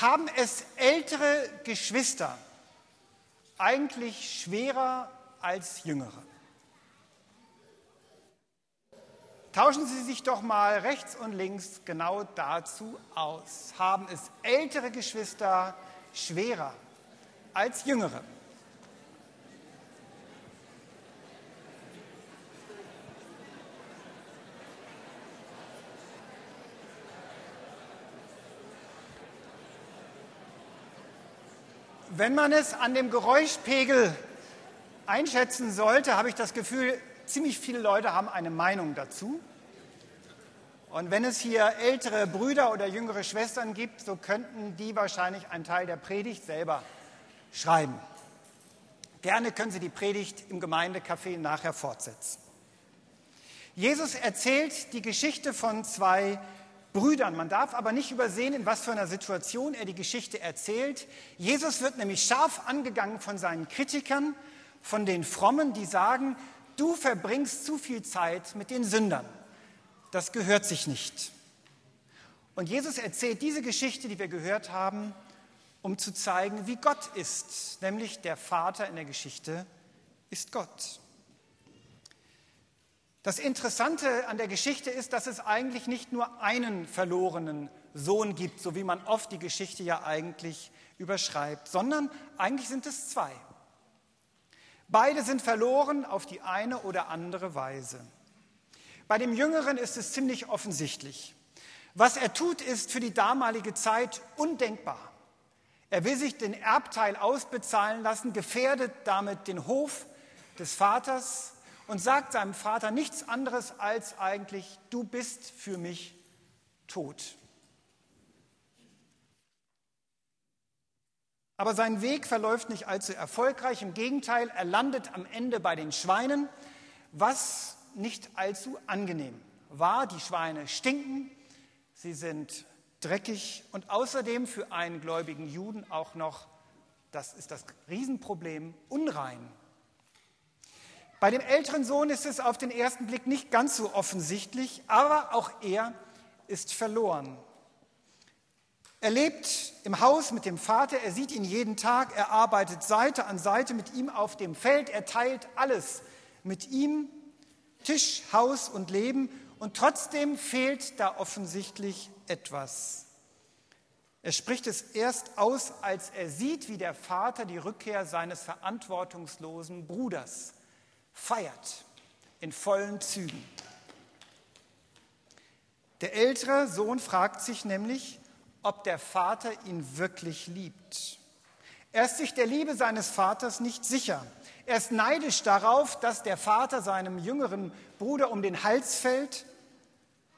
Haben es ältere Geschwister eigentlich schwerer als jüngere? Tauschen Sie sich doch mal rechts und links genau dazu aus. Haben es ältere Geschwister schwerer als jüngere? Wenn man es an dem Geräuschpegel einschätzen sollte, habe ich das Gefühl, ziemlich viele Leute haben eine Meinung dazu. Und wenn es hier ältere Brüder oder jüngere Schwestern gibt, so könnten die wahrscheinlich einen Teil der Predigt selber schreiben. Gerne können Sie die Predigt im Gemeindecafé nachher fortsetzen. Jesus erzählt die Geschichte von zwei Brüdern. Man darf aber nicht übersehen, in was für einer Situation er die Geschichte erzählt. Jesus wird nämlich scharf angegangen von seinen Kritikern, von den Frommen, die sagen, du verbringst zu viel Zeit mit den Sündern. Das gehört sich nicht. Und Jesus erzählt diese Geschichte, die wir gehört haben, um zu zeigen, wie Gott ist, nämlich der Vater in der Geschichte ist Gott. Das Interessante an der Geschichte ist, dass es eigentlich nicht nur einen verlorenen Sohn gibt, so wie man oft die Geschichte ja eigentlich überschreibt, sondern eigentlich sind es zwei. Beide sind verloren auf die eine oder andere Weise. Bei dem Jüngeren ist es ziemlich offensichtlich. Was er tut, ist für die damalige Zeit undenkbar. Er will sich den Erbteil ausbezahlen lassen, gefährdet damit den Hof des Vaters und sagt seinem Vater nichts anderes als eigentlich, du bist für mich tot. Aber sein Weg verläuft nicht allzu erfolgreich. Im Gegenteil, er landet am Ende bei den Schweinen, was nicht allzu angenehm war. Die Schweine stinken, sie sind dreckig und außerdem für einen gläubigen Juden auch noch, das ist das Riesenproblem, unrein. Bei dem älteren Sohn ist es auf den ersten Blick nicht ganz so offensichtlich, aber auch er ist verloren. Er lebt im Haus mit dem Vater, er sieht ihn jeden Tag, er arbeitet Seite an Seite mit ihm auf dem Feld, er teilt alles mit ihm, Tisch, Haus und Leben, und trotzdem fehlt da offensichtlich etwas. Er spricht es erst aus, als er sieht, wie der Vater die Rückkehr seines verantwortungslosen Bruders feiert, in vollen Zügen. Der ältere Sohn fragt sich nämlich, ob der Vater ihn wirklich liebt. Er ist sich der Liebe seines Vaters nicht sicher. Er ist neidisch darauf, dass der Vater seinem jüngeren Bruder um den Hals fällt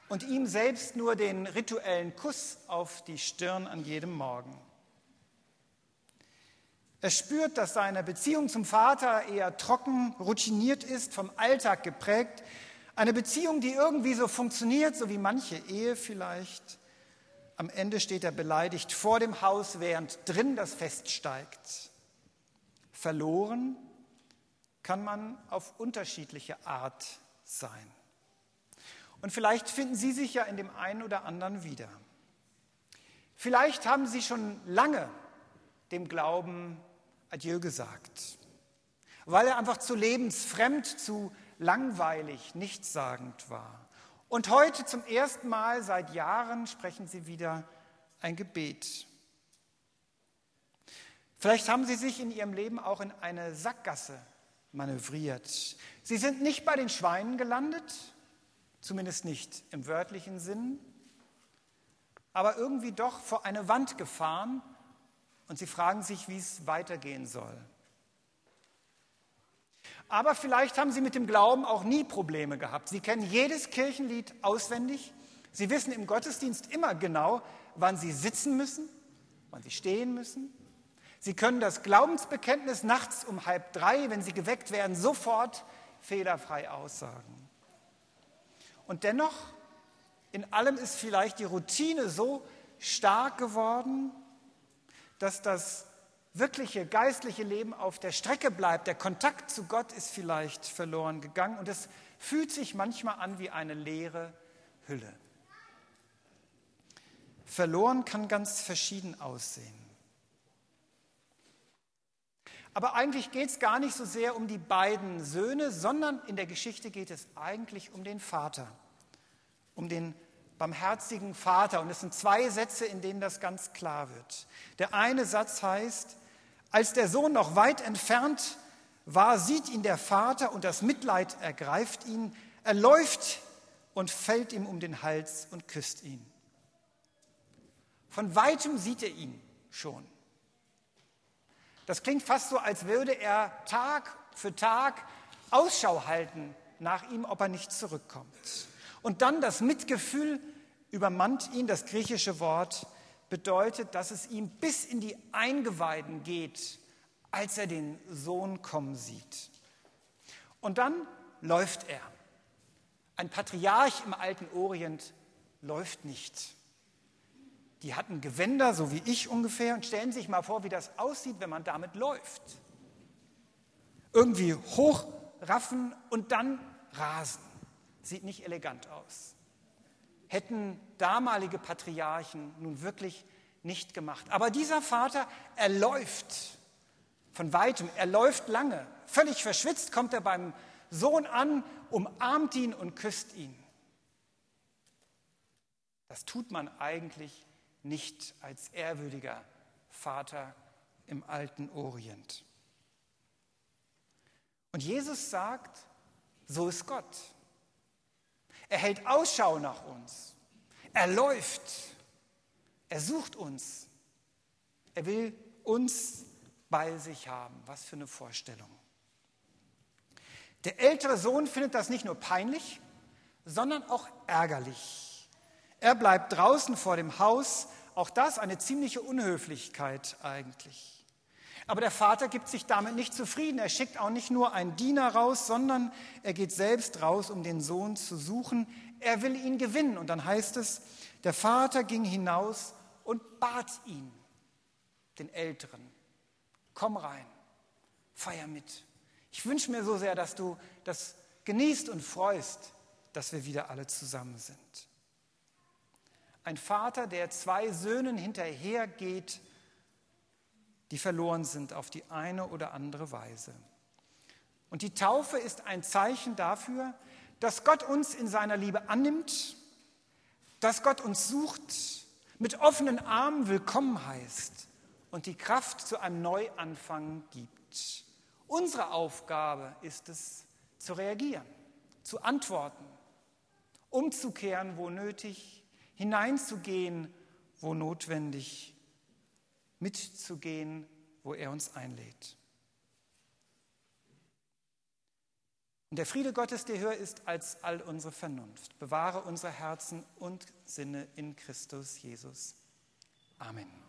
und ihm selbst nur den rituellen Kuss auf die Stirn an jedem Morgen. Er spürt, dass seine Beziehung zum Vater eher trocken, routiniert ist, vom Alltag geprägt. Eine Beziehung, die irgendwie so funktioniert, so wie manche Ehe vielleicht. Am Ende steht er beleidigt vor dem Haus, während drin das Fest steigt. Verloren kann man auf unterschiedliche Art sein. Und vielleicht finden Sie sich ja in dem einen oder anderen wieder. Vielleicht haben Sie schon lange dem Glauben Adieu gesagt, weil er einfach zu lebensfremd, zu langweilig, nichtssagend war. Und heute zum ersten Mal seit Jahren sprechen Sie wieder ein Gebet. Vielleicht haben Sie sich in Ihrem Leben auch in eine Sackgasse manövriert. Sie sind nicht bei den Schweinen gelandet, zumindest nicht im wörtlichen Sinn, aber irgendwie doch vor eine Wand gefahren und Sie fragen sich, wie es weitergehen soll. Aber vielleicht haben Sie mit dem Glauben auch nie Probleme gehabt. Sie kennen jedes Kirchenlied auswendig. Sie wissen im Gottesdienst immer genau, wann Sie sitzen müssen, wann Sie stehen müssen. Sie können das Glaubensbekenntnis nachts um halb drei, wenn Sie geweckt werden, sofort fehlerfrei aussagen. Und dennoch, in allem ist vielleicht die Routine so stark geworden, dass das wirkliche geistliche Leben auf der Strecke bleibt. Der Kontakt zu Gott ist vielleicht verloren gegangen und es fühlt sich manchmal an wie eine leere Hülle. Verloren kann ganz verschieden aussehen. Aber eigentlich geht es gar nicht so sehr um die beiden Söhne, sondern in der Geschichte geht es eigentlich um den Vater, um den barmherzigen Vater. Und es sind zwei Sätze, in denen das ganz klar wird. Der eine Satz heißt, als der Sohn noch weit entfernt war, sieht ihn der Vater und das Mitleid ergreift ihn. Er läuft und fällt ihm um den Hals und küsst ihn. Von weitem sieht er ihn schon. Das klingt fast so, als würde er Tag für Tag Ausschau halten nach ihm, ob er nicht zurückkommt. Und dann das Mitgefühl übermannt ihn. Das griechische Wort bedeutet, dass es ihm bis in die Eingeweiden geht, als er den Sohn kommen sieht. Und dann läuft er. Ein Patriarch im alten Orient läuft nicht. Die hatten Gewänder, so wie ich ungefähr, und stellen sich mal vor, wie das aussieht, wenn man damit läuft. Irgendwie hochraffen und dann rasen. Sieht nicht elegant aus. Hätten damalige Patriarchen nun wirklich nicht gemacht. Aber dieser Vater, er läuft von weitem, er läuft lange. Völlig verschwitzt kommt er beim Sohn an, umarmt ihn und küsst ihn. Das tut man eigentlich nicht als ehrwürdiger Vater im alten Orient. Und Jesus sagt, so ist Gott. Er hält Ausschau nach uns. Er läuft. Er sucht uns. Er will uns bei sich haben. Was für eine Vorstellung. Der ältere Sohn findet das nicht nur peinlich, sondern auch ärgerlich. Er bleibt draußen vor dem Haus. Auch das eine ziemliche Unhöflichkeit eigentlich. Aber der Vater gibt sich damit nicht zufrieden. Er schickt auch nicht nur einen Diener raus, sondern er geht selbst raus, um den Sohn zu suchen. Er will ihn gewinnen. Und dann heißt es, der Vater ging hinaus und bat ihn, den Älteren, komm rein, feier mit. Ich wünsche mir so sehr, dass du das genießt und freust, dass wir wieder alle zusammen sind. Ein Vater, der zwei Söhnen hinterhergeht, die verloren sind auf die eine oder andere Weise. Und die Taufe ist ein Zeichen dafür, dass Gott uns in seiner Liebe annimmt, dass Gott uns sucht, mit offenen Armen willkommen heißt und die Kraft zu einem Neuanfang gibt. Unsere Aufgabe ist es, zu reagieren, zu antworten, umzukehren, wo nötig, hineinzugehen, wo notwendig, mitzugehen, wo er uns einlädt. Und der Friede Gottes, der höher ist als all unsere Vernunft, bewahre unsere Herzen und Sinne in Christus Jesus. Amen.